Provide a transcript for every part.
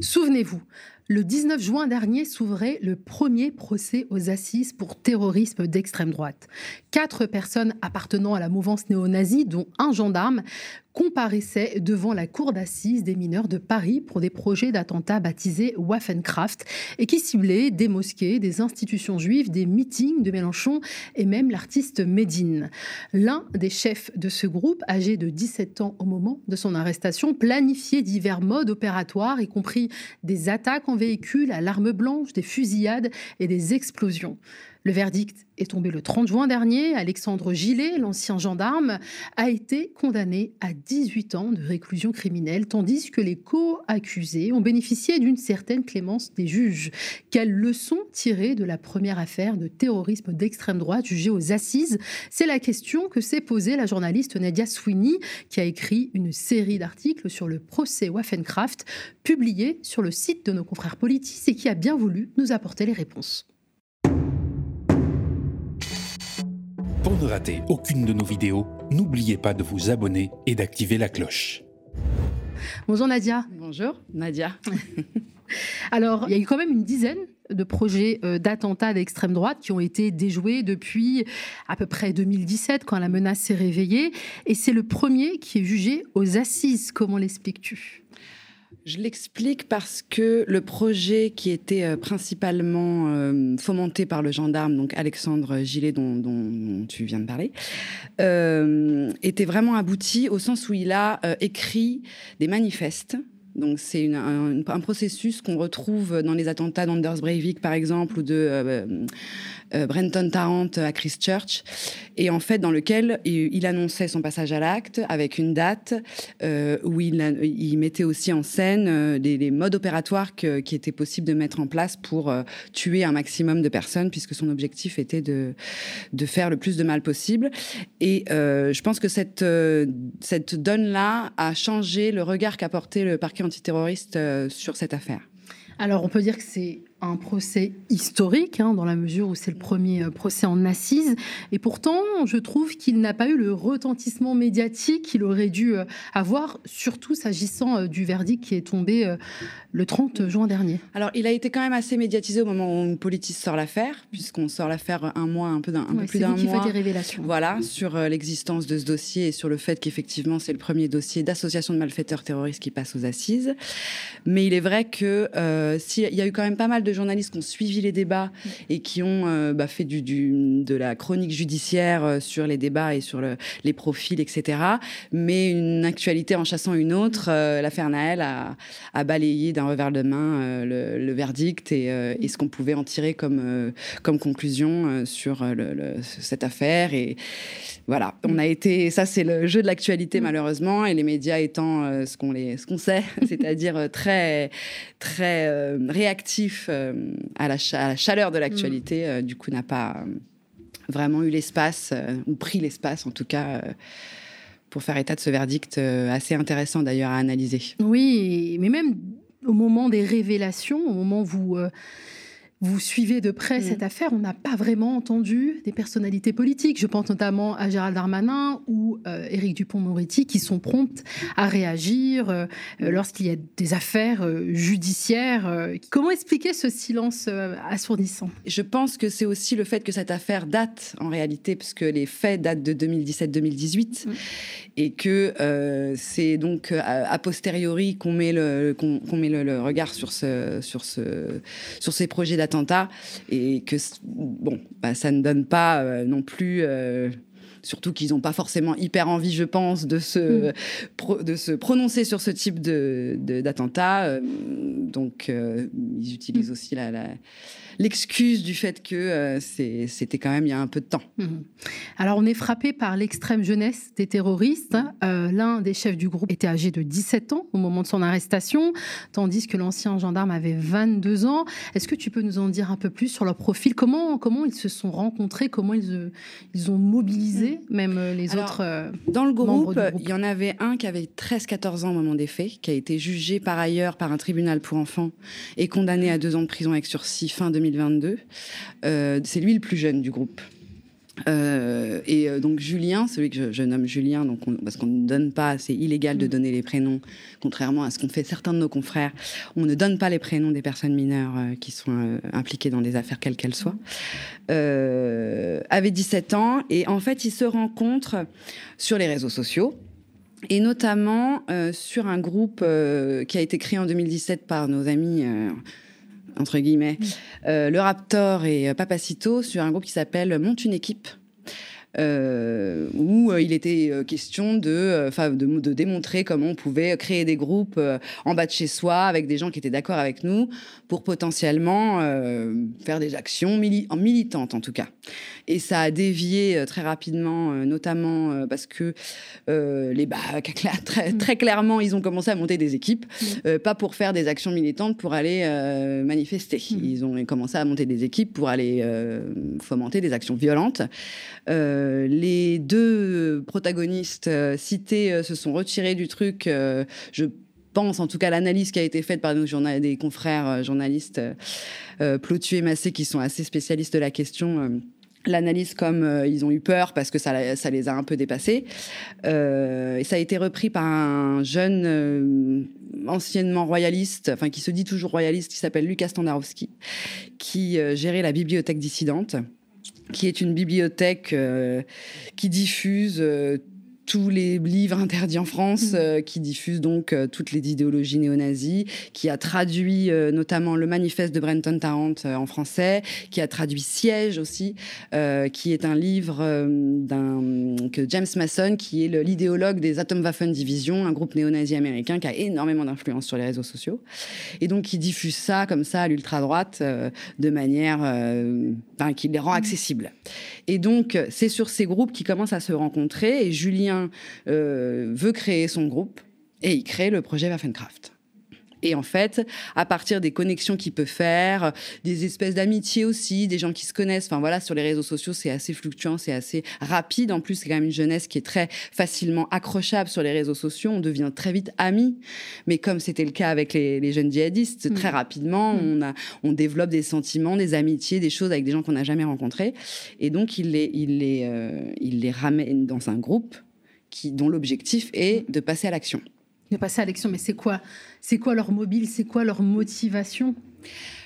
Souvenez-vous, le 19 juin dernier s'ouvrait le premier procès aux assises pour terrorisme d'extrême droite. Quatre personnes appartenant à la mouvance néo-nazie, dont un gendarme, comparaissaient devant la cour d'assises des mineurs de Paris pour des projets d'attentats baptisés Waffenkraft et qui ciblaient des mosquées, des institutions juives, des meetings de Mélenchon et même l'artiste Médine. L'un des chefs de ce groupe, âgé de 17 ans au moment de son arrestation, planifiait divers modes opératoires, y compris des attaques en à l'arme blanche, des fusillades et des explosions. Le verdict est tombé le 30 juin dernier. Alexandre Gillet, l'ancien gendarme, a été condamné à 18 ans de réclusion criminelle, tandis que les co-accusés ont bénéficié d'une certaine clémence des juges. Quelle leçon tirer de la première affaire de terrorisme d'extrême droite jugée aux assises? C'est la question que s'est posée la journaliste Nadia Sweeney, qui a écrit une série d'articles sur le procès Waffenkraft, publié sur le site de nos confrères politiques et qui a bien voulu nous apporter les réponses. Pour ne rater aucune de nos vidéos, n'oubliez pas de vous abonner et d'activer la cloche. Bonjour Nadia. Bonjour Nadia. Alors, il y a eu quand même une dizaine de projets euh, d'attentats d'extrême droite qui ont été déjoués depuis à peu près 2017 quand la menace s'est réveillée. Et c'est le premier qui est jugé aux assises. Comment l'expliques-tu? Je l'explique parce que le projet qui était euh, principalement euh, fomenté par le gendarme, donc Alexandre Gillet, dont, tu viens de parler, euh, était vraiment abouti au sens où il a écrit des manifestes. Donc c'est un, processus qu'on retrouve dans les attentats d'Anders Breivik par exemple ou de Brenton Tarrant à Christchurch, et en fait dans lequel il, annonçait son passage à l'acte avec une date euh, où il, mettait aussi en scène euh, les, modes opératoires qui étaient possibles de mettre en place pour tuer un maximum de personnes, puisque son objectif était de, de faire le plus de mal possible. Et je pense que cette, cette donne-là a changé le regard qu'a porté le parquet antiterroriste sur cette affaire. Alors on peut dire que c'est un procès historique, hein, dans la mesure où c'est le premier euh, procès en assises. Et pourtant, je trouve qu'il n'a pas eu le retentissement médiatique qu'il aurait dû euh, avoir, surtout s'agissant euh, du verdict qui est tombé le 30 juin dernier. Alors, il a été quand même assez médiatisé au moment où Politis sort l'affaire, puisqu'on sort l'affaire un mois, un peu, d'un, peu plus d'un mois. Des révélations. Voilà, sur l'existence de ce dossier et sur le fait qu'effectivement, c'est le premier dossier d'association de malfaiteurs terroristes qui passe aux assises. Mais il est vrai que s'il y a eu quand même pas mal de journalistes qui ont suivi les débats et qui ont euh, bah, fait du, de la chronique judiciaire euh, sur les débats et sur les profils, etc. Mais une actualité en chassant une autre, euh, l'affaire Naël a, balayé d'un revers de main le, verdict et, ce qu'on pouvait en tirer comme, comme conclusion sur cette affaire. Et voilà, on a été, ça c'est le jeu de l'actualité mm. malheureusement, et les médias étant ce qu'on ce qu'on sait, c'est-à-dire très très réactifs euh, à, la chaleur de l'actualité, mm. euh, du coup, n'a pas euh, vraiment eu l'espace, ou pris l'espace en tout cas pour faire état de ce verdict assez intéressant d'ailleurs à analyser. Oui, mais même au moment des révélations, au moment où vous vous suivez de près cette mm. affaire, on n'a pas vraiment entendu des personnalités politiques. Je pense notamment à Gérald Darmanin ou euh, Éric Dupont-Moretti qui sont promptes à réagir euh, euh, lorsqu'il y a des affaires judiciaires. Comment expliquer ce silence assourdissant? Je pense que c'est aussi le fait que cette affaire date en réalité, parce que les faits datent de 2017-2018 mm. et que c'est donc a, posteriori qu'on met, le, qu'on, met le, regard sur, ce, sur, ce, sur ces projets d'attentat et que bon, bah, ça ne donne pas euh, non plus. Euh, surtout qu'ils n'ont pas forcément hyper envie, je pense, de se, mm. de se prononcer sur ce type d'attentat. De, euh, donc, ils utilisent mm. aussi l'excuse du fait que euh, c'était quand même il y a un peu de temps. Mhm. Alors on est frappé par l'extrême jeunesse des terroristes. Euh, l'un des chefs du groupe était âgé de 17 ans au moment de son arrestation, tandis que l'ancien gendarme avait 22 ans. Est-ce que tu peux nous en dire un peu plus sur leur profil? Comment, comment ils se sont rencontrés? Comment ils, ils ont mobilisé? Même euh, les autres Dans le groupe, il y en avait un qui avait 13-14 ans au moment des faits, qui a été jugé par ailleurs par un tribunal pour enfants et condamné à deux ans de prison avec sursis fin 2022. Euh, c'est lui le plus jeune du groupe. Euh, et euh, donc Julien, celui que je, nomme Julien, donc parce qu'on ne donne pas, c'est illégal de mm. donner les prénoms, contrairement à ce qu'ont fait certains de nos confrères. On ne donne pas les prénoms des personnes mineures euh, qui sont impliquées dans des affaires quelles qu'elles soient. avait 17 ans et en fait, il se rencontre sur les réseaux sociaux et notamment sur un groupe qui a été créé en 2017 par nos amis entre guillemets, euh, le Raptor et euh, Papacito sur un groupe qui s'appelle Monte une équipe. Euh, où il était question de, de, de, démontrer comment on pouvait créer des groupes en bas de chez soi avec des gens qui étaient d'accord avec nous pour potentiellement faire des actions militantes en tout cas. Et ça a dévié euh, très rapidement, euh, notamment euh, parce que les bacs, très, très, clairement, ils ont commencé à monter des équipes, pas pour faire des actions militantes, pour aller manifester. Ils ont commencé à monter des équipes pour aller fomenter des actions violentes. les deux protagonistes cités se sont retirés du truc. je pense, en tout cas, l'analyse qui a été faite par nos des confrères journalistes euh, Plotu et Massé, qui sont assez spécialistes de la question l'analyse comme euh, ils ont eu peur parce que ça, ça les a un peu dépassés. Euh, et ça a été repris par un jeune euh, anciennement royaliste, enfin qui se dit toujours royaliste, qui s'appelle Lucas Standarowski, qui gérait la bibliothèque dissidente qui est une bibliothèque qui diffuse tous les livres interdits en France, mm. euh, qui diffusent donc euh, toutes les idéologies néo-nazies, qui a traduit euh, notamment le manifeste de Brenton Tarrant en français, qui a traduit Siège aussi, qui est un livre d'un que James Mason, qui est l'idéologue des Atomwaffen Division, un groupe néo-nazi américain qui a énormément d'influence sur les réseaux sociaux, et donc qui diffuse ça comme ça à l'ultra droite de manière, enfin, qui les rend mm. accessibles. Et donc c'est sur ces groupes qui commencent à se rencontrer, et Julien euh, veut créer son groupe et il crée le projet Waffencraft. Et en fait, à partir des connexions qu'il peut faire, des espèces d'amitié aussi, des gens qui se connaissent. Enfin voilà, sur les réseaux sociaux, c'est assez fluctuant, c'est assez rapide. En plus, c'est quand même une jeunesse qui est très facilement accrochable sur les réseaux sociaux. On devient très vite amis. Mais comme c'était le cas avec les, jeunes djihadistes, très mm. rapidement, mm. on, a, on développe des sentiments, des amitiés, des choses avec des gens qu'on n'a jamais rencontrés. Et donc, il les, il les, euh, il les ramène dans un groupe dont l'objectif est de passer à l'action. De passer à l'action, mais c'est quoi, c'est quoi leur mobile, c'est quoi leur motivation?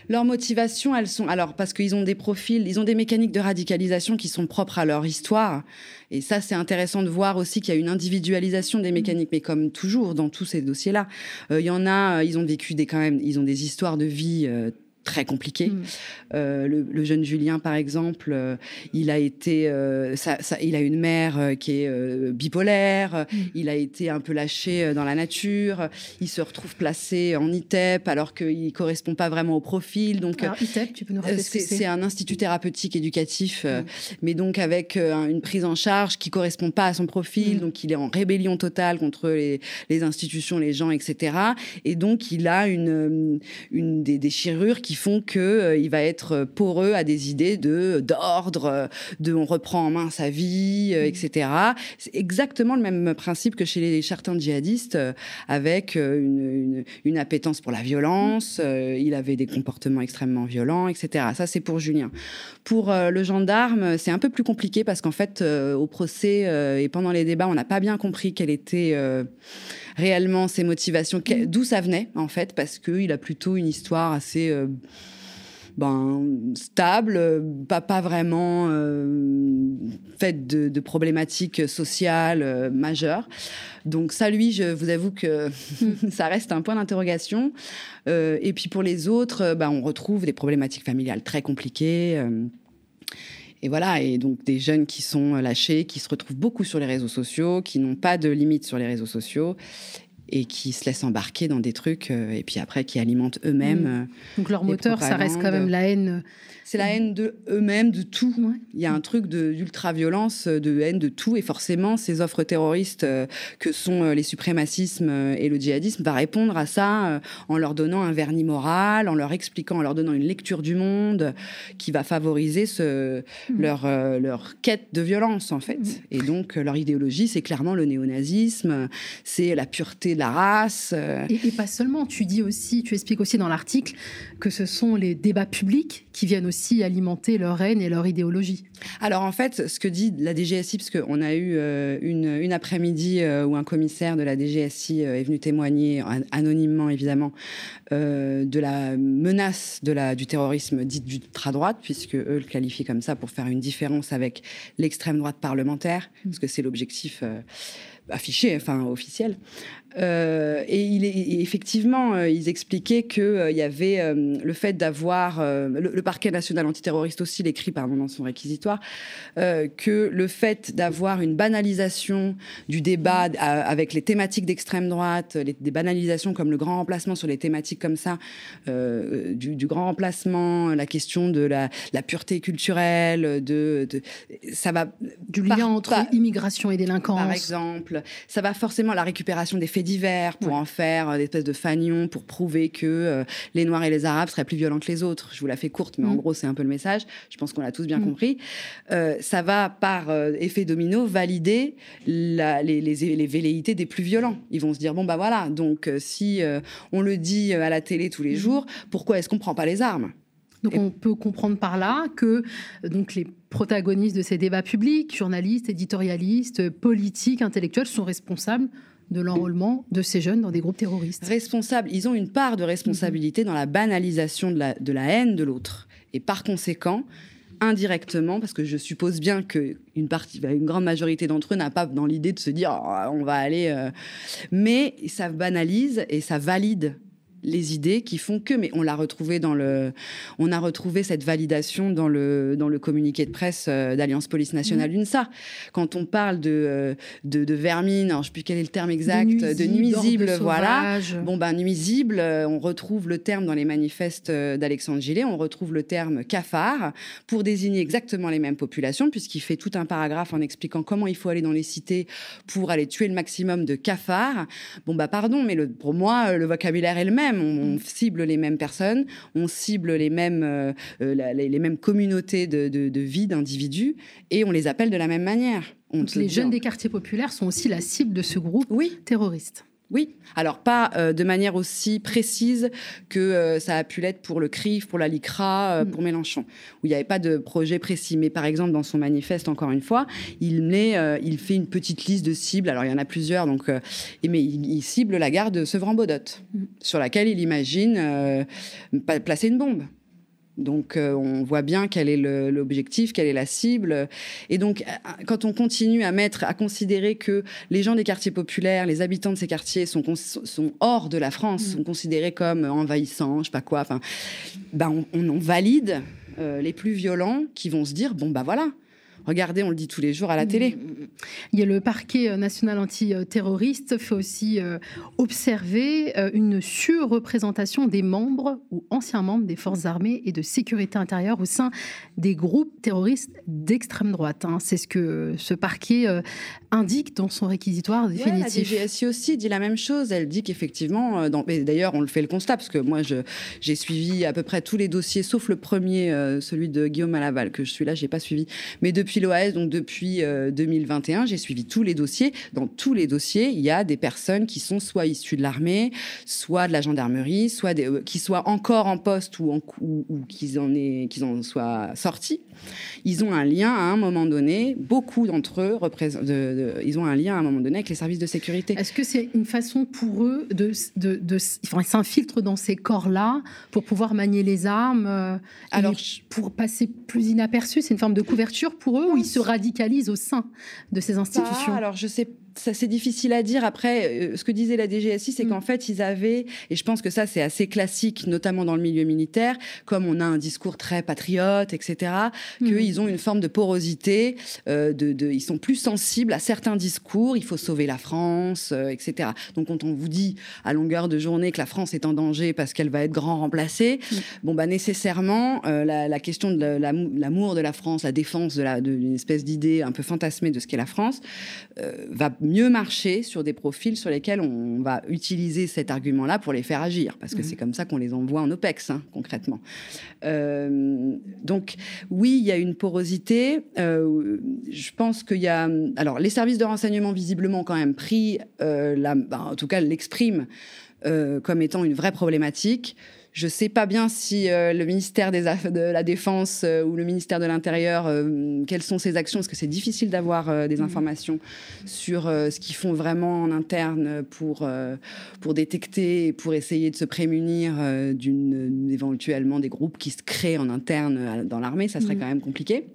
Leurs motivations, elles sont alors parce qu'ils ont des profils, ils ont des mécaniques de radicalisation qui sont propres à leur histoire. Et ça, c'est intéressant de voir aussi qu'il y a une individualisation des mécaniques. Mais comme toujours dans tous ces dossiers-là, euh, il y en a, euh, ils ont vécu des quand même, ils ont des histoires de vie euh, très compliqué. Mm. Euh, le, jeune Julien, par exemple, euh, il a été, euh, ça, il a une mère qui est bipolaire. Mm. Il a été un peu lâché dans la nature. Il se retrouve placé en ITEP alors qu'il correspond pas vraiment au profil. Donc, ITEP, tu peux nous rappeler c'est un institut thérapeutique éducatif, mm. mais donc avec une prise en charge qui correspond pas à son profil. Donc, il est en rébellion totale contre les, les, institutions, les gens, etc. Et donc, il a une, une des déchirures qui font que euh, il va être poreux à des idées de d'ordre, de on reprend en main sa vie, euh, etc. C'est exactement le même principe que chez les certains djihadistes, euh, avec une, une, appétence pour la violence. il avait des comportements extrêmement violents, etc. Ça, c'est pour Julien. Pour le gendarme, c'est un peu plus compliqué parce qu'en fait, au procès et pendant les débats, on n'a pas bien compris quelle était réellement ses motivations, mm. d'où ça venait en fait, parce qu'il a plutôt une histoire assez euh, ben, stable, pas, pas vraiment euh, faite de, problématiques sociales euh, majeures. Donc ça, lui, je vous avoue que mm. ça reste un point d'interrogation. et puis pour les autres, ben, on retrouve des problématiques familiales très compliquées. Et voilà, et donc des jeunes qui sont lâchés, qui se retrouvent beaucoup sur les réseaux sociaux, qui n'ont pas de limites sur les réseaux sociaux et qui se laissent embarquer dans des trucs euh, et puis après qui alimentent eux-mêmes. Mmh. Donc leur moteur, ça reste quand même la haine c'est la haine de eux-mêmes, de tout. Il y a un truc d'ultra-violence, de haine de tout. Et forcément, ces offres terroristes euh, que sont euh, les suprémacismes euh, et le djihadisme va répondre à ça en leur donnant un vernis moral, en leur expliquant, en leur donnant une lecture du monde qui va favoriser ce, mm. leur, leur quête de violence, en fait. Mm. Et donc, leur idéologie, c'est clairement le néonazisme, c'est la pureté de la race. Euh. Et, pas seulement, tu dis aussi, tu expliques aussi dans l'article que ce sont les débats publics qui viennent aussi alimenter leur haine et leur idéologie. Alors en fait, ce que dit la DGSI, parce qu'on a eu euh, une, une après-midi où un commissaire de la DGSI est venu témoigner, anonymement évidemment, de la menace de la, du terrorisme dit d'ultra-droite, puisque eux le qualifient comme ça pour faire une différence avec l'extrême droite parlementaire, parce que c'est l'objectif affiché, enfin officiel. Euh, et, il est, effectivement, euh, ils expliquaient qu'il euh, il y avait le fait d'avoir, le, parquet national antiterroriste aussi l'écrit pardon, dans son réquisitoire, que le fait d'avoir une banalisation du débat avec les thématiques d'extrême droite, les, des banalisations comme le grand remplacement sur les thématiques comme ça, du, grand remplacement, la question de la, pureté culturelle, de, ça va du lien entre immigration et délinquance, par exemple, ça va forcément la récupération des faits divers pour en faire euh, des espèces de fanions pour prouver que euh, les Noirs et les Arabes seraient plus violents que les autres. Je vous la fais courte, mais en mm. gros, c'est un peu le message. Je pense qu'on l'a tous bien mm. compris. Euh, ça va, par effet domino, valider les, les, velléités des plus violents. Ils vont se dire, bon, bah voilà, donc si on le dit à la télé tous les mm. jours, pourquoi est-ce qu'on prend pas les armes? Donc on peut comprendre par là que donc les protagonistes de ces débats publics, journalistes, éditorialistes, politiques, intellectuels, sont responsables de l'enrôlement de ces jeunes dans des groupes terroristes. Responsables, ils ont une part de responsabilité dans la banalisation de la, de la haine de l'autre. Et par conséquent, indirectement, parce que je suppose bien que une partie, une grande majorité d'entre eux n'a pas dans l'idée de se dire oh, on va aller, euh, mais ça banalise et ça valide les idées qui font que, mais on l'a retrouvé dans le, on a retrouvé cette validation dans le dans le communiqué de presse euh, d'Alliance Police Nationale mmh. UNSA. Quand on parle de euh, de, de vermine, alors je sais plus quel est le terme exact, de nuisible, voilà. Bon ben nuisible, euh, on retrouve le terme dans les manifestes d'Alexandre Gillet, on retrouve le terme cafard pour désigner exactement les mêmes populations, puisqu'il fait tout un paragraphe en expliquant comment il faut aller dans les cités pour aller tuer le maximum de cafards. Bon bah pardon, mais le, pour moi le vocabulaire est le même on, cible les mêmes personnes, on cible les mêmes, euh, euh, les, mêmes communautés de, vie d'individus et on les appelle de la même manière. les jeunes des quartiers populaires sont aussi la cible de ce groupe oui. terroriste. Oui, alors pas euh, de manière aussi précise que euh, ça a pu l'être pour le CRIF, pour la LICRA, euh, mm. pour Mélenchon, où il n'y avait pas de projet précis. Mais par exemple, dans son manifeste, encore une fois, il, met, il fait une petite liste de cibles. Alors il y en a plusieurs, donc, mais il, cible la gare de Sevran-Bodot, mm. sur laquelle il imagine placer une bombe. Donc euh, on voit bien quel est l'objectif, quelle est la cible. Et donc euh, quand on continue à mettre, à considérer que les gens des quartiers populaires, les habitants de ces quartiers sont, sont hors de la France, mmh. sont considérés comme envahissants, je sais pas quoi, enfin, ben on, on, valide euh, les plus violents qui vont se dire bon bah voilà, Regardez, on le dit tous les jours à la télé. Il y a le parquet euh, national antiterroriste fait aussi euh, observer euh, une surreprésentation des membres ou anciens membres des forces armées et de sécurité intérieure au sein des groupes terroristes d'extrême droite. Hein. C'est ce que ce parquet indique dans son réquisitoire définitif. la DGSI aussi dit la même chose. Elle dit qu'effectivement, d'ailleurs, on le fait le constat parce que moi, j'ai suivi à peu près tous les dossiers, sauf le premier, celui de Guillaume Malaval, que je suis là, j'ai pas suivi. Mais depuis l'OAS, donc depuis 2021, euh, j'ai suivi tous les dossiers. Dans tous les dossiers, il y a des personnes qui sont soit issues de l'armée, soit de la gendarmerie, soit des, euh, qui soient encore en poste ou, en, ou, ou qu'ils en, en soient sortis. Ils ont un lien à un moment donné, beaucoup d'entre eux représentent, ils ont un lien à un moment donné avec les services de sécurité. Est-ce que c'est une façon pour eux de, de, de enfin, s'infiltrent dans ces corps-là pour pouvoir manier les armes, euh, Alors, pour passer plus inaperçu C'est une forme de couverture pour eux ou ils se radicalisent au sein de ces institutions ça c'est difficile à dire. Après, euh, ce que disait la DGSI, c'est mm. qu'en fait, ils avaient, et je pense que ça c'est assez classique, notamment dans le milieu militaire, comme on a un discours très patriote, etc., mm. qu'ils ont une forme de porosité, euh, de, ils sont plus sensibles à certains discours, il faut sauver la France, euh, etc. Donc quand on vous dit à longueur de journée que la France est en danger parce qu'elle va être grand remplacée, mm. bon bah nécessairement, la, question de l'amour de la France, la défense de d'une espèce d'idée un peu fantasmée de ce qu'est la France, va mieux marcher sur des profils sur lesquels on va utiliser cet argument-là pour les faire agir, parce que Mhm. c'est comme ça qu'on les envoie en OPEX, hein, concrètement. Euh, donc, oui, il y a une porosité. Euh, je pense qu'il y a. Alors, les services de renseignement, visiblement, ont quand même pris, euh, la, ben, en tout cas, l'expriment comme étant une vraie problématique. Je ne sais pas bien si euh, le ministère des de la Défense euh, ou le ministère de l'Intérieur, euh, quelles sont ces actions, parce que c'est difficile d'avoir des Mhm. informations sur ce qu'ils font vraiment en interne pour, pour détecter et pour essayer de se prémunir d'une éventuellement des groupes qui se créent en interne dans l'armée. Ça serait Mhm. quand même compliqué.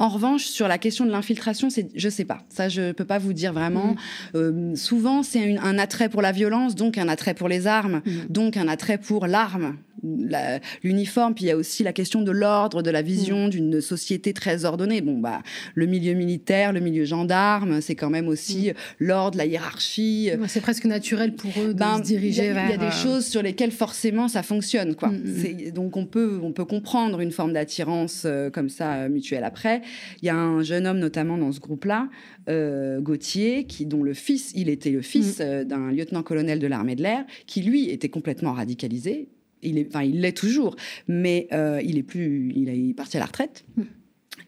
En revanche, sur la question de l'infiltration, c'est, je sais pas. Ça, je peux pas vous dire vraiment. Euh, souvent, c'est un attrait pour la violence, donc un attrait pour les armes, Mhm. donc un attrait pour l'arme, la- l'uniforme. Puis il y a aussi la question de l'ordre, de la vision d'une société très ordonnée. Bon, bah, le milieu militaire, le milieu gendarme, c'est quand même aussi l'ordre, la hiérarchie. Ouais, C'est presque naturel pour eux de Ben, se diriger il y a- vers. Il y a des euh, choses sur lesquelles forcément ça fonctionne, quoi. Mm, mm. Donc on peut, on peut comprendre une forme d'attirance euh, comme ça euh, mutuelle. Après, il y a un jeune homme notamment dans ce groupe-là, euh, Gauthier, qui dont le fils, il était le fils Mm. euh, d'un lieutenant-colonel de l'armée de l'air, qui lui était complètement radicalisé. Il est, enfin, il l'est toujours, mais euh, il est plus, il est parti à la retraite. Mm.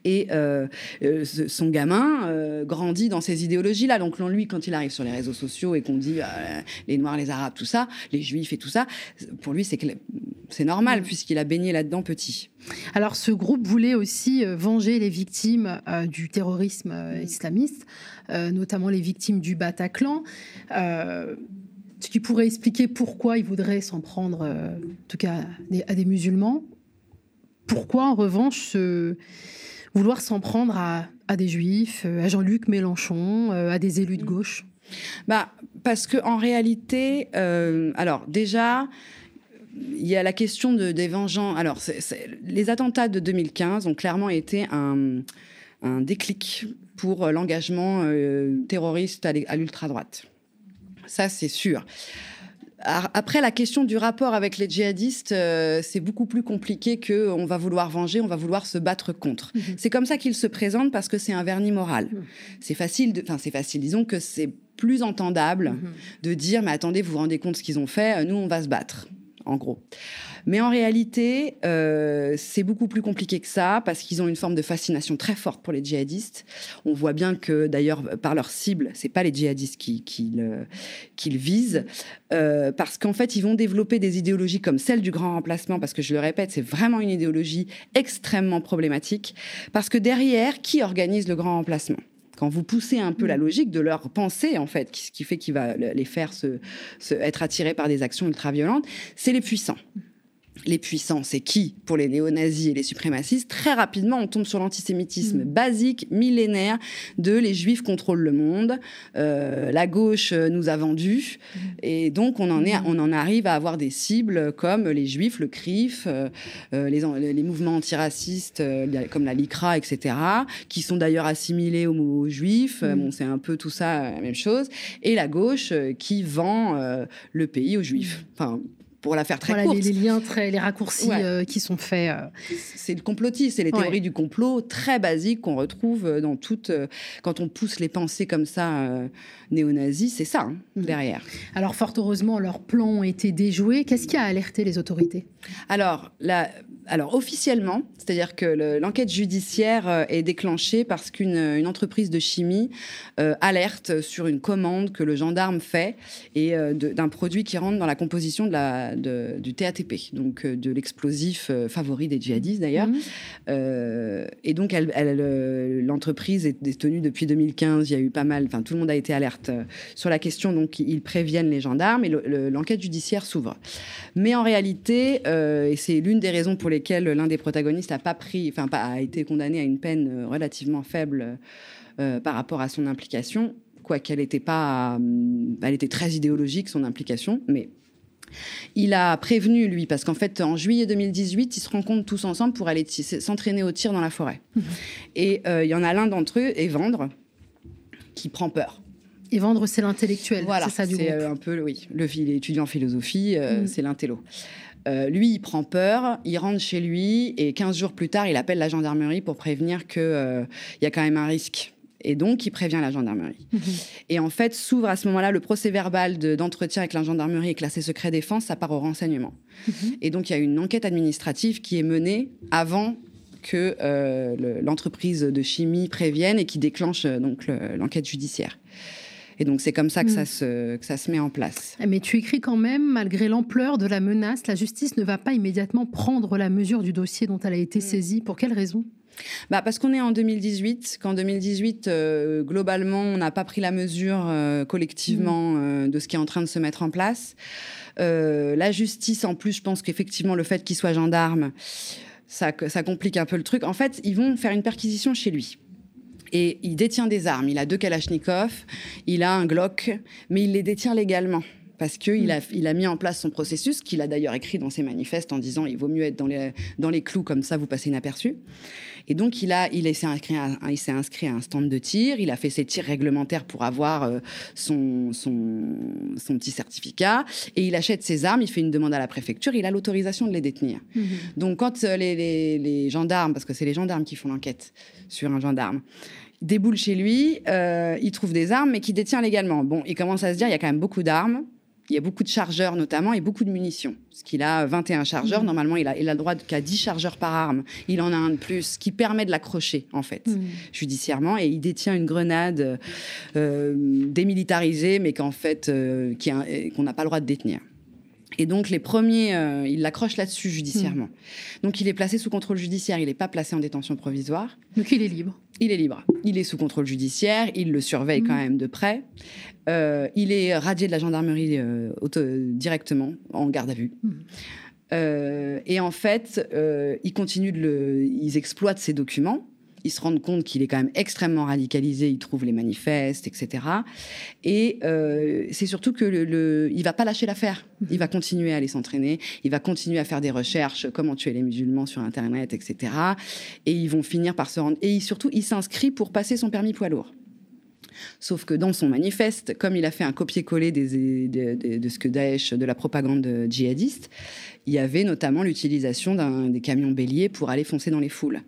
Et euh, euh, son gamin euh, grandit dans ces idéologies-là. Donc, lui, quand il arrive sur les réseaux sociaux et qu'on dit les Noirs, les Arabes, tout ça, les Juifs et tout ça, pour lui, c'est c'est normal Mm. puisqu'il a baigné là-dedans petit. Alors, ce groupe voulait aussi euh, venger les victimes euh, du terrorisme euh, Mm. islamiste, euh, notamment les victimes du Bataclan. Ce qui pourrait expliquer pourquoi ils voudraient s'en prendre, en tout cas, des- à des musulmans. Pourquoi, en revanche, vouloir s'en prendre à, à des juifs, à Jean-Luc Mélenchon, à des élus de gauche? Bah, parce que en réalité, alors déjà, il y a la question de, des vengeants. Alors, les attentats de 2015 ont clairement été un, un déclic pour l'engagement euh, terroriste à l'ultra-droite. Ça, c'est sûr. Après, la question du rapport avec les djihadistes, euh, c'est beaucoup plus compliqué que on va vouloir venger, on va vouloir se battre contre. Mhm. C'est comme ça qu'il se présente parce que c'est un vernis moral. Mhm. C'est facile, de- enfin c'est facile, disons que c'est plus entendable Mhm. de dire mais attendez, vous vous rendez compte ce qu'ils ont fait, euh, nous on va se battre, en gros. Mais en réalité, euh, c'est beaucoup plus compliqué que ça parce qu'ils ont une forme de fascination très forte pour les djihadistes. On voit bien que d'ailleurs par leur cible, c'est pas les djihadistes qui, qui visent, euh, parce qu'en fait ils vont développer des idéologies comme celle du grand remplacement, parce que je le répète, c'est vraiment une idéologie extrêmement problématique, parce que derrière, qui organise le grand remplacement? Quand vous poussez un peu la logique de leur pensée, en fait, ce qui fait qu'il va le- les faire se, se- être attirés par des actions ultra-violentes, c'est les puissants. Les puissants, c'est qui pour les néo-nazis et les suprémacistes Très rapidement, on tombe sur l'antisémitisme Mm. basique, millénaire, de les juifs contrôlent le monde, euh, la gauche euh, nous a vendus, et donc on en, est, Mm. on en arrive à avoir des cibles comme les juifs, le CRIF, euh, les, en- les mouvements antiracistes euh, comme la LICRA, etc., qui sont d'ailleurs assimilés aux, aux juifs. Mm. Bon, c'est un peu tout ça, la même chose. Et la gauche qui vend le pays aux juifs. Enfin, pour la faire très Voilà les, courte, les liens, très, les raccourcis Ouais. euh, qui sont faits. euh. c'est le complotisme, c'est les Ouais. théories du complot très basiques qu'on retrouve euh, dans toutes. euh, quand on pousse les pensées comme ça néo-nazis, c'est ça hein, Mhm. derrière. Alors, fort heureusement, leurs plans ont été déjoués. Qu'est-ce qui a alerté les autorités? Alors, la- alors officiellement, c'est-à-dire que le- l'enquête judiciaire euh, est déclenchée parce qu'une une entreprise de chimie euh, alerte sur une commande que le gendarme fait et euh, d'un produit qui rentre dans la composition de la, de- du TATP, donc euh, de l'explosif favori des djihadistes d'ailleurs. Euh, et donc, l'entreprise est détenue depuis 2015. Il y a eu pas mal, enfin, tout le monde a été alerte sur la question. Donc, ils préviennent les gendarmes et le- le- l'enquête judiciaire s'ouvre. Mais en réalité, et c'est l'une des raisons pour lesquelles l'un des protagonistes a pas pris, enfin, pas, a été condamné à une peine euh, relativement faible euh, par rapport à son implication, quoiqu'elle n'était pas, euh, elle était très idéologique son implication, mais il a prévenu, lui, parce qu'en fait, en juillet 2018, ils se rencontrent tous ensemble pour aller s'entraîner au tir dans la forêt. Et euh, il y en a l'un d'entre eux, Evandre, qui prend peur. Et vendre, c'est l'intellectuel. Voilà, c'est ça du c'est groupe. un peu, oui, le, il est étudiant en philosophie, euh, Mm. c'est l'intello. Euh, lui, il prend peur, il rentre chez lui et 15 jours plus tard, il appelle la gendarmerie pour prévenir qu'il y a quand même un risque Et donc, il prévient la gendarmerie. Et en fait, s'ouvre à ce moment-là le procès verbal d'entretien avec la gendarmerie et classé secret défense, ça part au renseignement. Mhm. Et donc, il y a une enquête administrative qui est menée avant que euh, l'entreprise de chimie prévienne et qui déclenche euh, donc l'enquête judiciaire. Et donc c'est comme ça que, ça mm. se, que ça se met en place. Mais tu écris quand même, malgré l'ampleur de la menace, la justice ne va pas immédiatement prendre la mesure du dossier dont elle a été mm. saisie. Pour quelle raison? Bah parce qu'on est en 2018, qu'en 2018, euh, globalement, on n'a pas pris la mesure euh, collectivement mm. euh, de ce qui est en train de se mettre en place. la justice, en plus, je pense qu'effectivement, le fait qu'il soit gendarme, ça, ça complique un peu le truc. En fait, ils vont faire une perquisition chez lui. Et il détient des armes. Il a deux Kalachnikov, il a un Glock, mais il les détient légalement parce qu'il a, il a mis en place son processus, qu'il a d'ailleurs écrit dans ses manifestes en disant il vaut mieux être dans les, dans les clous, comme ça vous passez inaperçu. Et donc, il, a, il s'est inscrit, à, il s'est inscrit à un stand de tir, il a fait ses tirs réglementaires pour avoir euh, son, son, son, petit certificat, et il achète ses armes, il fait une demande à la préfecture, il a l'autorisation de les détenir. Mhm. Donc, quand euh, les, les, les gendarmes, parce que c'est les gendarmes qui font l'enquête sur un gendarme, déboule chez lui, euh, il trouve des armes, mais qu'il détient légalement. Bon, il commence à se dire, il y a quand même beaucoup d'armes. Il y a beaucoup de chargeurs notamment et beaucoup de munitions. Parce qu'il a 21 chargeurs. Mmh. Normalement, il a, il a le droit qu'à 10 chargeurs par arme. Il en a un de plus, qui permet de l'accrocher, en fait, mmh. judiciairement. Et il détient une grenade euh, démilitarisée, mais qu'en fait, euh, qu'on n'a pas le droit de détenir. Et donc les premiers, euh, il l'accroche là-dessus judiciairement. Hmm. Donc il est placé sous contrôle judiciaire, il n'est pas placé en détention provisoire. Donc il est libre. Il est libre. Il est sous contrôle judiciaire, il le surveille quand hmm. même de près. Euh, il est radié de la gendarmerie euh, directement en garde à vue. Hmm. et en fait, ils continuent de le, ils exploitent ces documents ils se rendent compte qu'il est quand même extrêmement radicalisé, ils trouvent les manifestes, etc. Et euh, c'est surtout que le, il va pas lâcher l'affaire. Il va continuer à aller s'entraîner, il va continuer à faire des recherches, comment tuer les musulmans sur Internet, etc. Et ils vont finir par se rendre. Et surtout, il s'inscrit pour passer son permis poids lourd. Sauf que dans son manifeste, comme il a fait un copier-coller des, de, ce que Daesh, de la propagande djihadiste, il y avait notamment l'utilisation des camions béliers pour aller foncer dans les foules.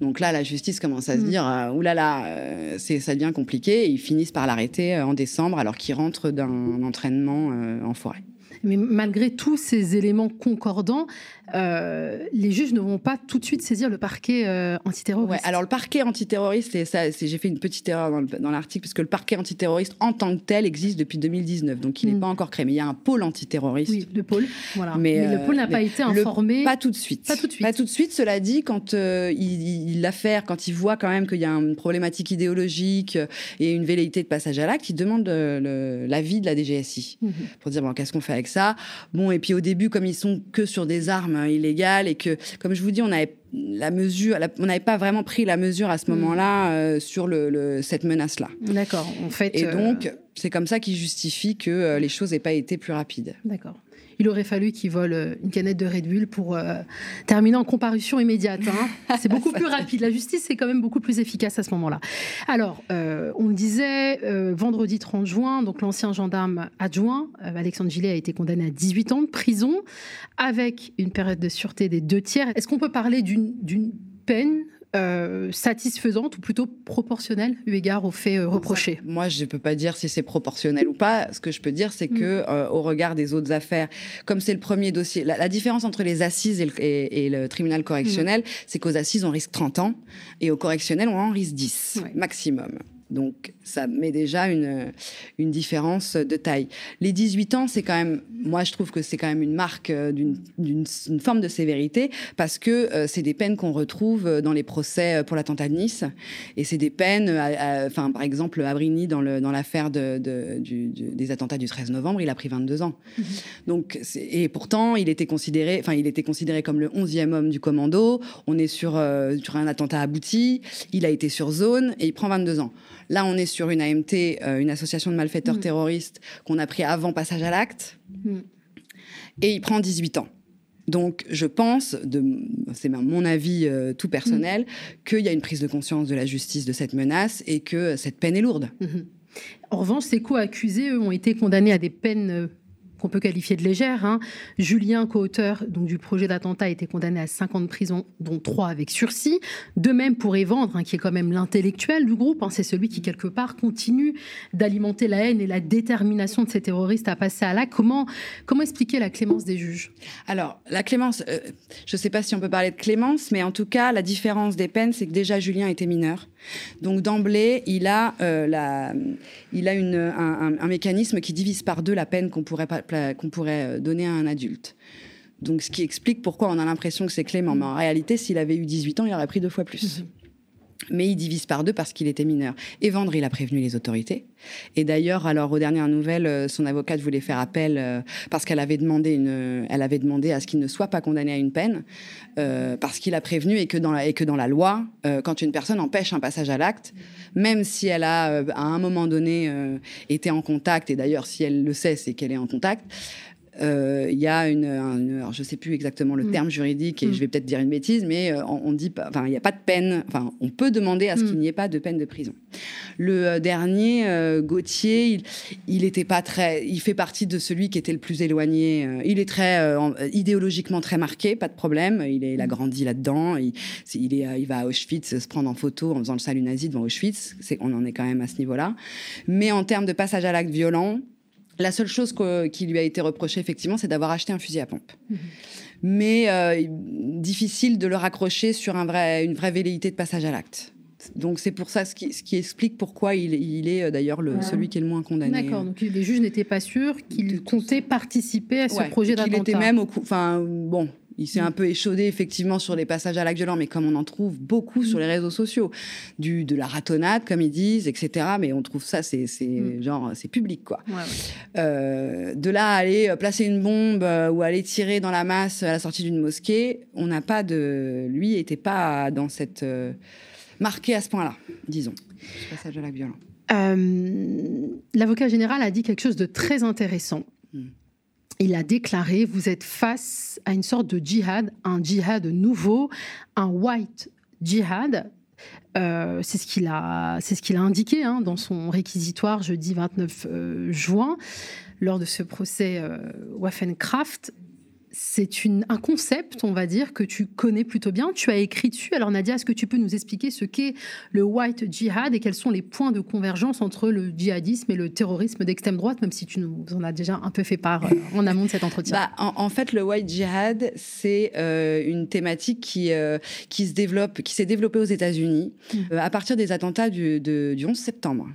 Donc là, la justice commence à se mm. dire, euh, oulala, euh, c'est, ça devient compliqué. Et ils finissent par l'arrêter euh, en décembre alors qu'il rentre d'un entraînement en forêt. Mais malgré tous ces éléments concordants, euh, les juges ne vont pas tout de suite saisir le parquet euh, antiterroriste. Ouais, alors le parquet antiterroriste, et ça, j'ai fait une petite erreur dans, l'article, parce que le parquet antiterroriste en tant que tel existe depuis 2019, donc il n'est mm. pas encore créé. Mais il y a un pôle antiterroriste. Oui, le pôle. Voilà. Mais, le pôle n'a pas été informé. pas tout de suite. Pas tout de suite. Pas tout de suite. Cela dit, quand euh, il, l'affaire, quand il voit quand même qu'il y a une problématique idéologique et une velléité de passage à l'acte, il demande l'avis de la DGSI mm-hmm. pour dire bon, qu'est-ce qu'on fait avec ça Bon, et puis au début, comme ils sont que sur des armes illégales et que, comme je vous dis, on avait la mesure, on n'avait pas vraiment pris la mesure à ce mm. moment-là euh, sur le, cette menace-là. D'accord. En fait. Et donc, euh, c'est comme ça qu'il justifie que euh, les choses n'aient pas été plus rapides. D'accord il aurait fallu qu'il vole euh, une canette de Red Bull pour euh, terminer en comparution immédiate. Hein. C'est beaucoup plus rapide. La justice est quand même beaucoup plus efficace à ce moment-là. Alors, euh, on le disait, vendredi 30 juin, donc l'ancien gendarme adjoint, Alexandre Gillet, a été condamné à 18 ans de prison avec une période de sûreté des deux tiers. Est-ce qu'on peut parler d'une peine euh, satisfaisante ou plutôt proportionnelle eu égard aux faits euh, reprochés Moi, je ne peux pas dire si c'est proportionnel ou pas. Ce que je peux dire, c'est que mm. euh, au regard des autres affaires, comme c'est le premier dossier, la, différence entre les assises et le, tribunal correctionnel, mm. c'est qu'aux assises, on risque 30 ans et au correctionnel, on en risque 10 maximum. Donc, ça met déjà une, une différence de taille. Les 18 ans, c'est quand même, moi, je trouve que c'est quand même une marque euh, d'une forme de sévérité parce que euh, c'est des peines qu'on retrouve dans les procès euh, pour l'attentat de Nice. Et c'est des peines, enfin, par exemple, Abrini, dans l'affaire dans de, des attentats du 13 novembre, il a pris 22 ans. Mm-hmm. Donc, et pourtant, il était considéré, enfin, il était considéré comme le 11e homme du commando. On est sur, sur un attentat abouti. Il a été sur zone et il prend 22 ans. Là, on est sur une AMT, euh, une association de malfaiteurs mm. terroristes qu'on a pris avant passage à l'acte. Mm. Et il prend 18 ans. Donc, je pense, c'est mon avis euh, tout personnel, mm. qu'il y a une prise de conscience de la justice de cette menace et que cette peine est lourde. Mm-hmm. En revanche, ces co-accusés, eux, ont été condamnés à des peines euh, qu'on peut qualifier de légère. Hein. Julien, co-auteur du projet d'attentat, a été condamné à 5 ans de prison, dont 3 avec sursis. De même pour Evandre, hein, qui est quand même l'intellectuel du groupe. Hein. c'est celui qui, quelque part, continue d'alimenter la haine et la détermination de ces terroristes à passer à l'acte. Comment, expliquer la clémence des juges? Alors, la clémence, euh, je ne sais pas si on peut parler de clémence, mais en tout cas, la différence des peines, c'est que déjà Julien était mineur. Donc d'emblée, il a, euh, un, mécanisme qui divise par deux la peine qu'on pourrait, qu'on pourrait euh, donner à un adulte. Donc ce qui explique pourquoi on a l'impression que c'est clément. Mais en réalité, s'il avait eu 18 ans, il aurait pris deux fois plus. Mais il divise par deux parce qu'il était mineur. Et Vendre, il a prévenu les autorités. Et d'ailleurs, alors aux dernières nouvelles, euh, son avocate voulait faire appel euh, parce qu'elle avait demandé une, elle avait demandé à ce qu'il ne soit pas condamné à une peine euh, parce qu'il a prévenu et que dans la, et que dans la loi, quand une personne empêche un passage à l'acte, même si elle a à un moment donné été en contact, et d'ailleurs si elle le sait, c'est qu'elle est en contact. Euh, il y a une, alors je sais plus exactement le mm. terme juridique et mm. je vais peut-être dire une bêtise, mais euh, on, dit, enfin, il n'y a pas de peine. Enfin, on peut demander à ce qu'il mm. n'y ait pas de peine de prison. Le euh, dernier, Gauthier, il, était pas très, il fait partie de celui qui était le plus éloigné. il est très idéologiquement très marqué, pas de problème. Il, est, il a grandi là-dedans. Il, il, est, il va à Auschwitz se prendre en photo en faisant le salut nazi devant Auschwitz. On en est quand même à ce niveau-là. Mais en termes de passage à l'acte violent, la seule chose qui lui a été reprochée, effectivement, c'est d'avoir acheté un fusil à pompe. Mhm. Mais euh, difficile de le raccrocher sur un vrai, une vraie velléité de passage à l'acte. Donc c'est pour ça ce qui, ce qui, explique pourquoi il, est euh, d'ailleurs le, celui qui est le moins condamné. D'accord, donc les juges n'étaient pas sûrs qu'il comptait participer à ce projet d'attentat. Il était même au enfin bon, il s'est un peu échaudé effectivement sur les passages à l'acte violent, mais comme on en trouve beaucoup sur les réseaux sociaux, du de la ratonnade comme ils disent, etc. Mais on trouve ça, c'est mm. genre c'est public quoi. Euh, de là à aller placer une bombe euh, ou aller tirer dans la masse à la sortie d'une mosquée, on n'a pas de, lui était pas dans cette euh, marqué à ce point-là, disons, passage à l'acte violent. L'avocat général a dit quelque chose de très intéressant. Mm il a déclaré, vous êtes face à une sorte de djihad, un djihad nouveau, un white djihad. Euh, c'est ce qu'il a, indiqué hein, dans son réquisitoire jeudi 29 euh, juin lors de ce procès euh, Waffencraft c'est un concept, on va dire, que tu connais plutôt bien. Tu as écrit dessus. Alors Nadia, est-ce que tu peux nous expliquer ce qu'est le white jihad et quels sont les points de convergence entre le djihadisme et le terrorisme d'extrême droite, même si tu nous en as déjà un peu fait part euh, en amont de cet entretien? Bah, en, fait, le white jihad, c'est euh, une thématique qui, euh, qui se développe, qui s'est développée aux États-Unis mmh. à partir des attentats du, du, 11 septembre.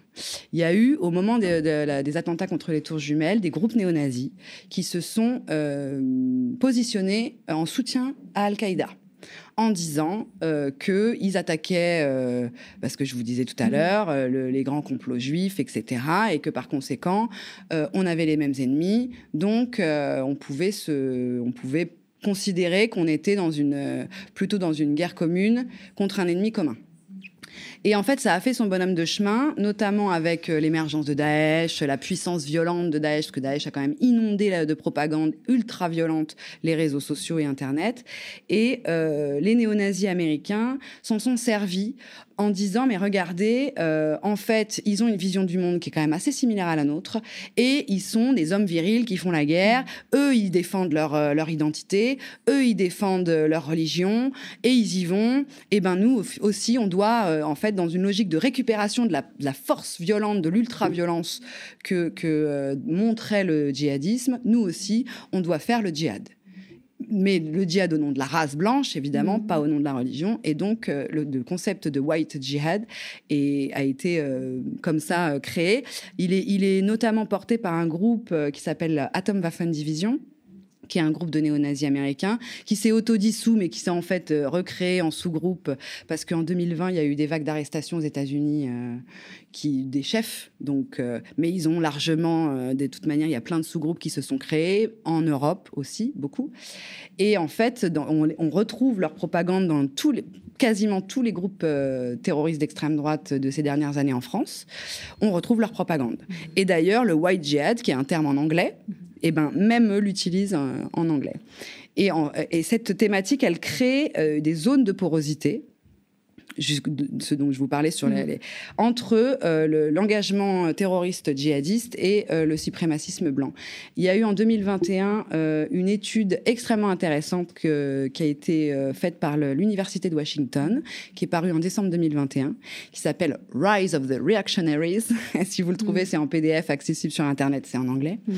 Il y a eu, au moment des attentats contre les tours jumelles, des groupes néo-nazis qui se sont positionnés en soutien à Al-Qaïda en disant euh, qu'ils attaquaient, euh, parce que je vous disais tout à mhm. l'heure, euh, les grands complots juifs, etc., et que par conséquent, on avait les mêmes ennemis, donc on pouvait se, on pouvait considérer qu'on était dans une, plutôt dans une guerre commune contre un ennemi commun. Et en fait, ça a fait son bonhomme de chemin, notamment avec euh, l'émergence de Daesh, la puissance violente de Daesh, parce que Daesh a quand même inondé de propagande ultra violente les réseaux sociaux et Internet. Et euh, les néo-nazis américains s'en sont servis en disant mais regardez, euh, en fait, ils ont une vision du monde qui est quand même assez similaire à la nôtre, et ils sont des hommes virils qui font la guerre. Eux, ils défendent leur identité, eux, ils défendent leur religion, et ils y vont. Et ben nous aussi, on doit en fait dans une logique de récupération de la, de la force violente, de l'ultra-violence que que montrait le djihadisme. Nous aussi, on doit faire le djihad mais le djihad au nom de la race blanche, évidemment, pas au nom de la religion. Et donc, euh, le, concept de white jihad a été euh, comme ça euh, créé. Il est, il est notamment porté par un groupe qui s'appelle Atomwaffen Division, qui est un groupe de néo-nazis américains, qui s'est autodissous, mais qui s'est en fait euh, recréé en sous-groupe, parce qu'en 2020, il y a eu des vagues d'arrestations aux États-Unis, euh, des chefs, donc, euh, mais ils ont largement, de toute manière, il y a plein de sous-groupes qui se sont créés, en Europe aussi, beaucoup. Et en fait, on, retrouve leur propagande dans tous quasiment tous les groupes terroristes d'extrême droite de ces dernières années en France. On retrouve leur propagande. Et d'ailleurs, le white jihad, qui est un terme en anglais, et eh ben, même eux l'utilisent en, anglais. Et, cette thématique, elle crée euh, des zones de porosité ce dont je vous parlais sur les, mm. entre euh, l'engagement terroriste djihadiste et euh, le suprémacisme blanc. Il y a eu en 2021 euh, une étude extrêmement intéressante que, qui a été faite par l'université de Washington, qui est parue en décembre 2021, qui s'appelle Rise of the Reactionaries. si vous le trouvez, mm. c'est en PDF accessible sur Internet, c'est en anglais, mm.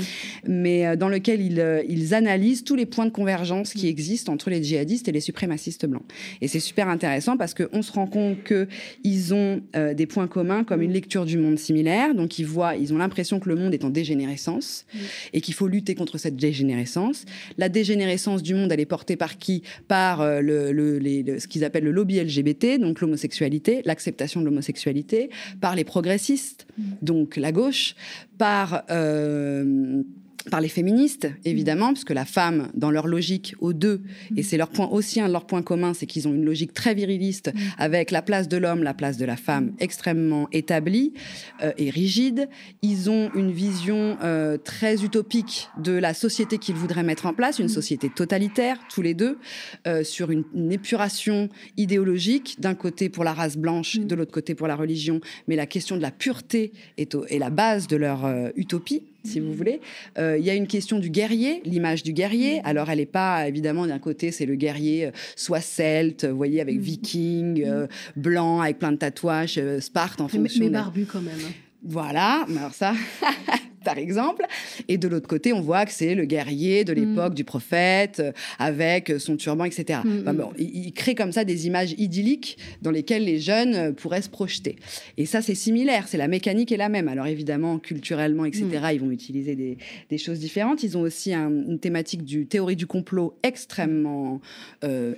mais dans lequel ils, ils analysent tous les points de convergence qui existent entre les djihadistes et les suprémacistes blancs. Et c'est super intéressant parce qu'on se rend compte qu'ils ont euh, des points communs comme une lecture du monde similaire. Donc ils voient, ils ont l'impression que le monde est en dégénérescence et qu'il faut lutter contre cette dégénérescence. La dégénérescence du monde, elle est portée par qui? Par euh, le, ce qu'ils appellent le lobby LGBT, donc l'homosexualité, l'acceptation de l'homosexualité, par les progressistes, donc la gauche, par euh, par les féministes, évidemment, parce que la femme, dans leur logique aux deux, et c'est leur point aussi un de leurs points communs, c'est qu'ils ont une logique très viriliste avec la place de l'homme, la place de la femme extrêmement établie euh, et rigide. Ils ont une vision euh, très utopique de la société qu'ils voudraient mettre en place, une société totalitaire, tous les deux, euh, sur une, épuration idéologique, d'un côté pour la race blanche, de l'autre côté pour la religion, mais la question de la pureté est la base de leur utopie si vous voulez. Euh, il y a une question du guerrier, l'image du guerrier. Alors, elle n'est pas, évidemment, d'un côté, c'est le guerrier, euh, soit celte, vous voyez, avec mm. viking, euh, blanc, avec plein de tatouages, Sparte en fonction. Mais, barbu quand même. Voilà, alors ça, par exemple. Et de l'autre côté, on voit que c'est le guerrier de l'époque mm. du prophète, euh, avec son turban, etc. Mm, mm. il, crée comme ça des images idylliques dans lesquelles les jeunes euh, pourraient se projeter. Et ça, c'est similaire, c'est la mécanique est la même. Alors évidemment, culturellement, etc., ils vont utiliser des, choses différentes. Ils ont aussi une thématique du théorie du complot extrêmement euh,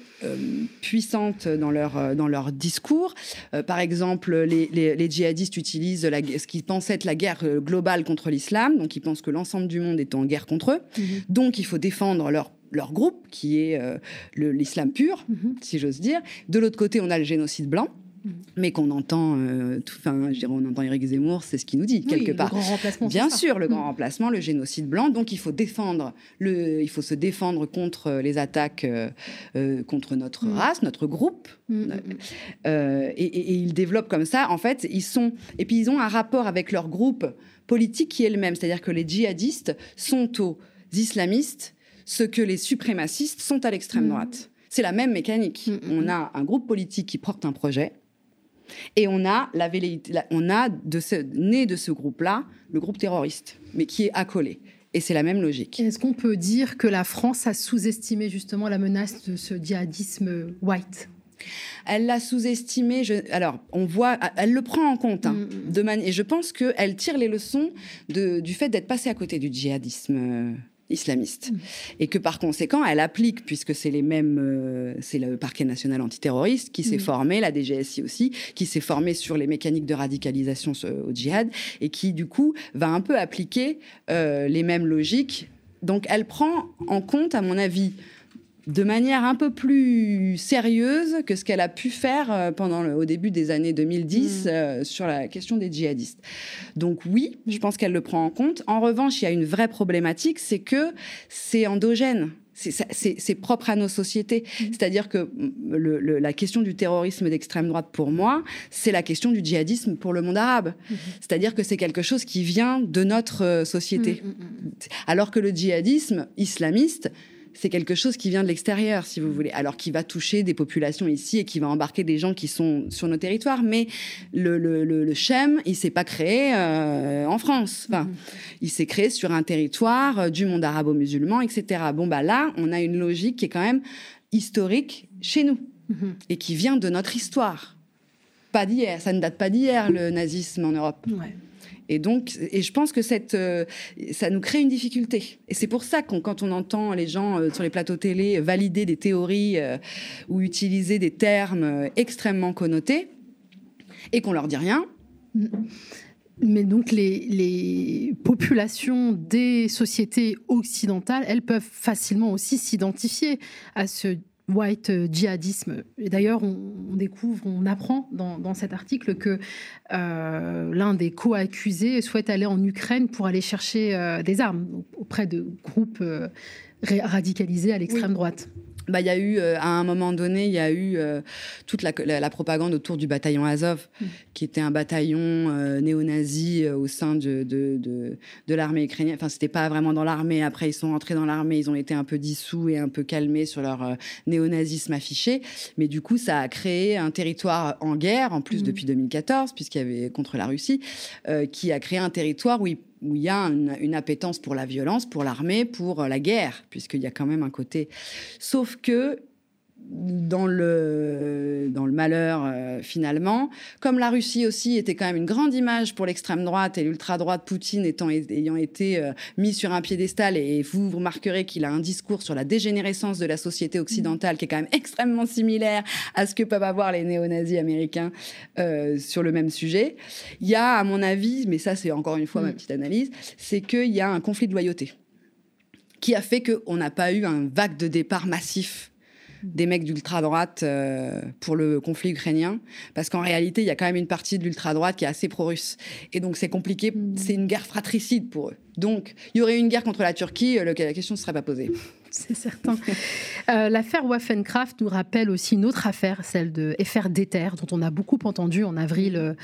puissante dans leur, dans leur discours. par exemple, les, djihadistes utilisent la, ce qu'ils pensent être la guerre globale contre l'islam donc ils pensent que l'ensemble du monde est en guerre contre eux. Mhm. Donc il faut défendre leur leur groupe, qui est euh, l'islam pur, mhm. si j'ose dire. De l'autre côté, on a le génocide blanc, mhm. mais qu'on entend, euh, enfin, je dirais, on entend Éric Zemmour, c'est ce qu'il nous dit quelque part. Le grand remplacement, Bien sûr, le grand remplacement, le génocide blanc. Donc, il faut défendre, le, il faut se défendre contre les attaques euh, contre notre race, notre groupe. et, et, ils développent comme ça. En fait, ils sont, et puis ils ont un rapport avec leur groupe politique qui est le même. C'est-à-dire que les djihadistes sont aux islamistes ce que les suprémacistes sont à l'extrême mmh. droite. C'est la même mécanique. Mmh, mmh, on a un groupe politique qui porte un projet. Et on a, la, on a de ce, né de ce groupe-là le groupe terroriste, mais qui est accolé. Et c'est la même logique. Est-ce qu'on peut dire que la France a sous-estimé justement la menace de ce djihadisme white? Elle l'a sous-estimé. Alors, on voit, elle le prend en compte. Hein, mm, mm. et je pense qu'elle tire les leçons du fait d'être passée à côté du djihadisme euh, islamiste. Mm. Et que par conséquent, elle applique, puisque c'est les mêmes, euh, c'est le parquet national antiterroriste qui s'est formé, la DGSI aussi, qui s'est formé sur les mécaniques de radicalisation au djihad, et qui du coup va un peu appliquer euh, les mêmes logiques. Donc elle prend en compte, à mon avis, de manière un peu plus sérieuse que ce qu'elle a pu faire euh, pendant au début des années 2010 mm. euh, sur la question des djihadistes. Donc oui, je pense qu'elle le prend en compte. En revanche, il y a une vraie problématique, c'est que c'est endogène. C'est propre à nos sociétés. Mm. C'est-à-dire que la question du terrorisme d'extrême droite, pour moi, c'est la question du djihadisme pour le monde arabe. Mm-hmm. C'est-à-dire que c'est quelque chose qui vient de notre euh, société. Mm, Alors que le djihadisme islamiste, c'est quelque chose qui vient de l'extérieur, si vous voulez, alors qui va toucher des populations ici et qui va embarquer des gens qui sont sur nos territoires. Mais le, le, le, Chem, il s'est pas créé euh, en France. Enfin, mm-hmm. il s'est créé sur un territoire euh, du monde arabo-musulman, etc. Bon, bah là, on a une logique qui est quand même historique chez nous mm-hmm. et qui vient de notre histoire. Pas d'hier, ça ne date pas d'hier, le nazisme en Europe. Et donc, et je pense que cette, euh, ça nous crée une difficulté. Et c'est pour ça que quand on entend les gens euh, sur les plateaux télé valider des théories euh, ou utiliser des termes extrêmement connotés et qu'on leur dit rien. Mais donc les, les, populations des sociétés occidentales, elles peuvent facilement aussi s'identifier à ce white euh, djihadisme. Et d'ailleurs, on, découvre, on apprend dans, cet article que euh, l'un des co-accusés souhaite aller en Ukraine pour aller chercher euh, des armes auprès de groupes radicalisés à l'extrême droite. Bah, il y a eu, euh, à un moment donné, il y a eu euh, toute la, la, propagande autour du bataillon Azov, mm. qui était un bataillon euh, néo-nazi au sein de, de, de, de l'armée ukrainienne. Enfin, c'était pas vraiment dans l'armée. Après, ils sont entrés dans l'armée, ils ont été un peu dissous et un peu calmés sur leur néo-nazisme affiché. Mais du coup, ça a créé un territoire en guerre, en plus mm. depuis 2014, puisqu'il y avait contre la Russie, qui a créé un territoire où ils où il y a une, appétence pour la violence, pour l'armée, pour euh, la guerre, puisqu'il y a quand même un côté. Sauf que dans le, dans le malheur euh, finalement. Comme la Russie aussi était quand même une grande image pour l'extrême droite et l'ultra-droite Poutine étant, ayant été euh, mis sur un piédestal, et vous remarquerez qu'il a un discours sur la dégénérescence de la société occidentale qui est quand même extrêmement similaire à ce que peuvent avoir les néo-nazis américains euh, sur le même sujet. Il y a, à mon avis, mais ça c'est encore une fois ma mm. petite analyse, c'est qu'il y a un conflit de loyauté qui a fait qu'on n'a pas eu un vague de départ massif des mecs d'ultra-droite euh, pour le conflit ukrainien, parce qu'en réalité, il y a quand même une partie de l'ultra-droite qui est assez pro-russe. Et donc, c'est compliqué, mm. c'est une guerre fratricide pour eux. Donc, il y aurait eu une guerre contre la Turquie, euh, la question ne serait pas posée. C'est certain. Euh, l'affaire Waffencraft nous rappelle aussi une autre affaire, celle de FR Déter, dont on a beaucoup entendu en avril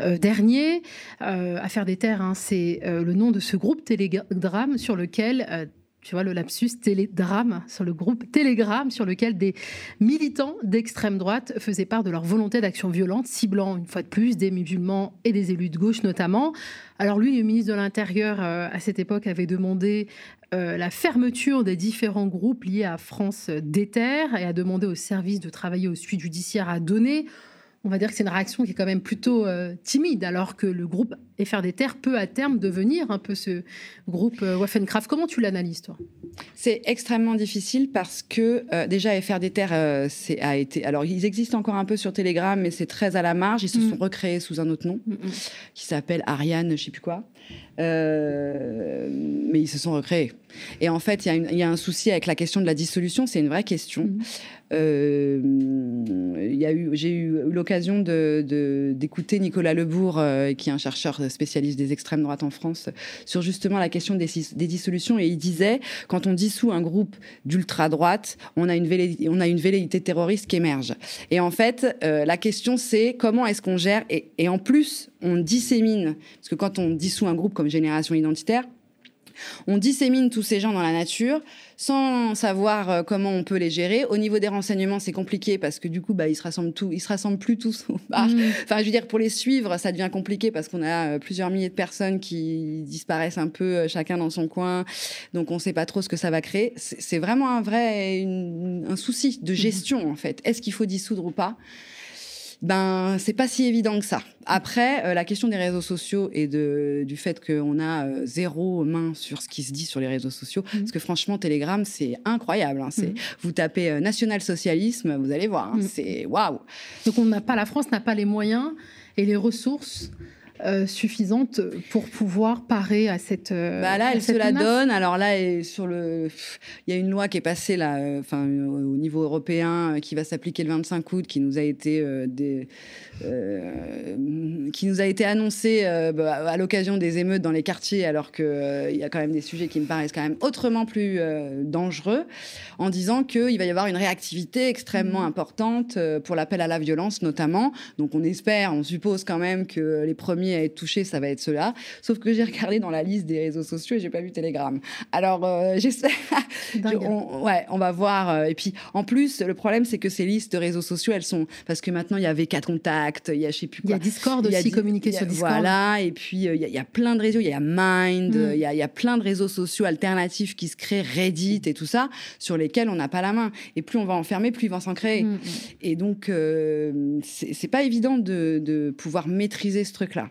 dernier. affaire Déter, hein, c'est le nom de ce groupe Telegram sur lequel tu vois, le lapsus télédrame sur le groupe Telegram, sur lequel des militants d'extrême droite faisaient part de leur volonté d'action violente, ciblant une fois de plus des musulmans et des élus de gauche notamment. Alors lui, le ministre de l'Intérieur, euh, à cette époque, avait demandé euh, la fermeture des différents groupes liés à France Déter et a demandé au service de travailler au suite judiciaire à donner on va dire que c'est une réaction qui est quand même plutôt euh, timide, alors que le groupe FR des Terres peut à terme devenir un peu ce groupe euh, Waffencraft. Comment tu l'analyses, toi? C'est extrêmement difficile parce que euh, déjà FR des Terres c'est, a été. Alors, ils existent encore un peu sur Telegram, mais c'est très à la marge. Ils se mm. sont recréés sous un autre nom mm, mm. qui s'appelle Ariane, je sais plus quoi. mais ils se sont recréés. Et en fait, il y, y, a un souci avec la question de la dissolution. C'est une vraie question. Euh, j'ai eu l'occasion d'écouter Nicolas Lebourg, euh, qui est un chercheur spécialiste des extrêmes droites en France, sur justement la question des, dissolutions. Et il disait, quand on dissout un groupe d'ultra-droite, on, a une velléité, a terroriste qui émerge. Et en fait, euh, la question, c'est comment est-ce qu'on gère et, et en plus, on dissémine, parce que quand on dissout un groupe comme Génération Identitaire, on dissémine tous ces gens dans la nature sans savoir euh, comment on peut les gérer. Au niveau des renseignements, c'est compliqué parce que du coup, bah, ils se rassemblent tout, ils se rassemblent plus tous au bar. Mmh. Enfin, je veux dire, pour les suivre, ça devient compliqué parce qu'on a euh, plusieurs milliers de personnes qui disparaissent un peu euh, chacun dans son coin. Donc, on ne sait pas trop ce que ça va créer. C'est vraiment un vrai un souci de mmh. gestion en fait. Est-ce qu'il faut dissoudre ou pas? Ben c'est pas si évident que ça. Après, euh, la question des réseaux sociaux et de, du fait qu'on a euh, zéro main sur ce qui se dit sur les réseaux sociaux, mmh. parce que franchement, Telegram, c'est incroyable. Hein, c'est, mmh. Vous tapez euh, national-socialisme, vous allez voir, hein, mmh. c'est waouh. Donc on n'a pas, la France n'a pas les moyens et les ressources euh, suffisante pour pouvoir parer à cette. Euh, bah là, elle se la donne. Alors là, sur le, il y a une loi qui est passée là, euh, enfin au niveau européen, qui va s'appliquer le 25 août, qui nous a été des, qui nous a été annoncée bah, à l'occasion des émeutes dans les quartiers, alors que il y a quand même des sujets qui me paraissent quand même autrement plus dangereux, en disant qu'il va y avoir une réactivité extrêmement mmh. importante pour l'appel à la violence, notamment. Donc on espère, on suppose quand même que les premiers à être touché, ça va être cela. Sauf que j'ai regardé dans la liste des réseaux sociaux et j'ai pas vu Telegram. Alors euh, j'espère. on, ouais, on va voir. Euh, et puis en plus, le problème c'est que ces listes de réseaux sociaux, elles sont parce que maintenant il y avait quatre contacts, il y a je sais plus quoi. Il y a Discord aussi, communiquer sur Discord. Voilà. Et puis euh, il y, a plein de réseaux. Il y a Mind. Mm. Il y, a, plein de réseaux sociaux alternatifs qui se créent, Reddit et tout ça, sur lesquels on n'a pas la main. Et plus on va enfermer, plus il va s'en créer. Mm, mm. Et donc c'est pas évident de, de pouvoir maîtriser ce truc-là.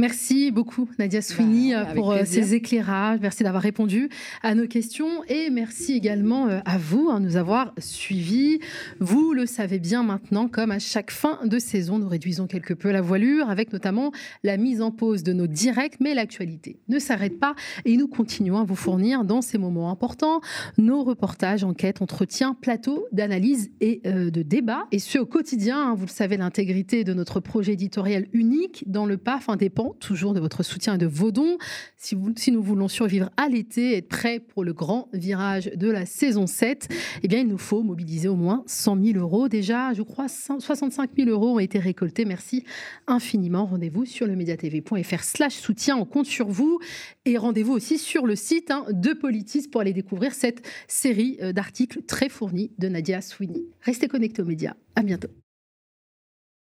Merci beaucoup Nadia Sweeney bah, pour euh, ces éclairages. Merci d'avoir répondu à nos questions et merci également euh, à vous hein, de nous avoir suivis. Vous le savez bien maintenant, comme à chaque fin de saison, nous réduisons quelque peu la voilure avec notamment la mise en pause de nos directs, mais l'actualité ne s'arrête pas et nous continuons à vous fournir dans ces moments importants nos reportages, enquêtes, entretiens, plateaux d'analyse et euh, de débat. Et ce au quotidien, hein, vous le savez, l'intégrité de notre projet éditorial unique dans le PAF indépendant toujours de votre soutien et de vos dons. Si, si nous voulons survivre à l'été, être prêts pour le grand virage de la saison 7, eh bien, il nous faut mobiliser au moins 100 000 euros. Déjà, je crois, 65 000 euros ont été récoltés. Merci infiniment. Rendez-vous sur le mediatv.fr slash soutien. On compte sur vous. Et rendez-vous aussi sur le site hein, de Politis pour aller découvrir cette série euh, d'articles très fournis de Nadia Sweeney. Restez connectés aux médias. À bientôt.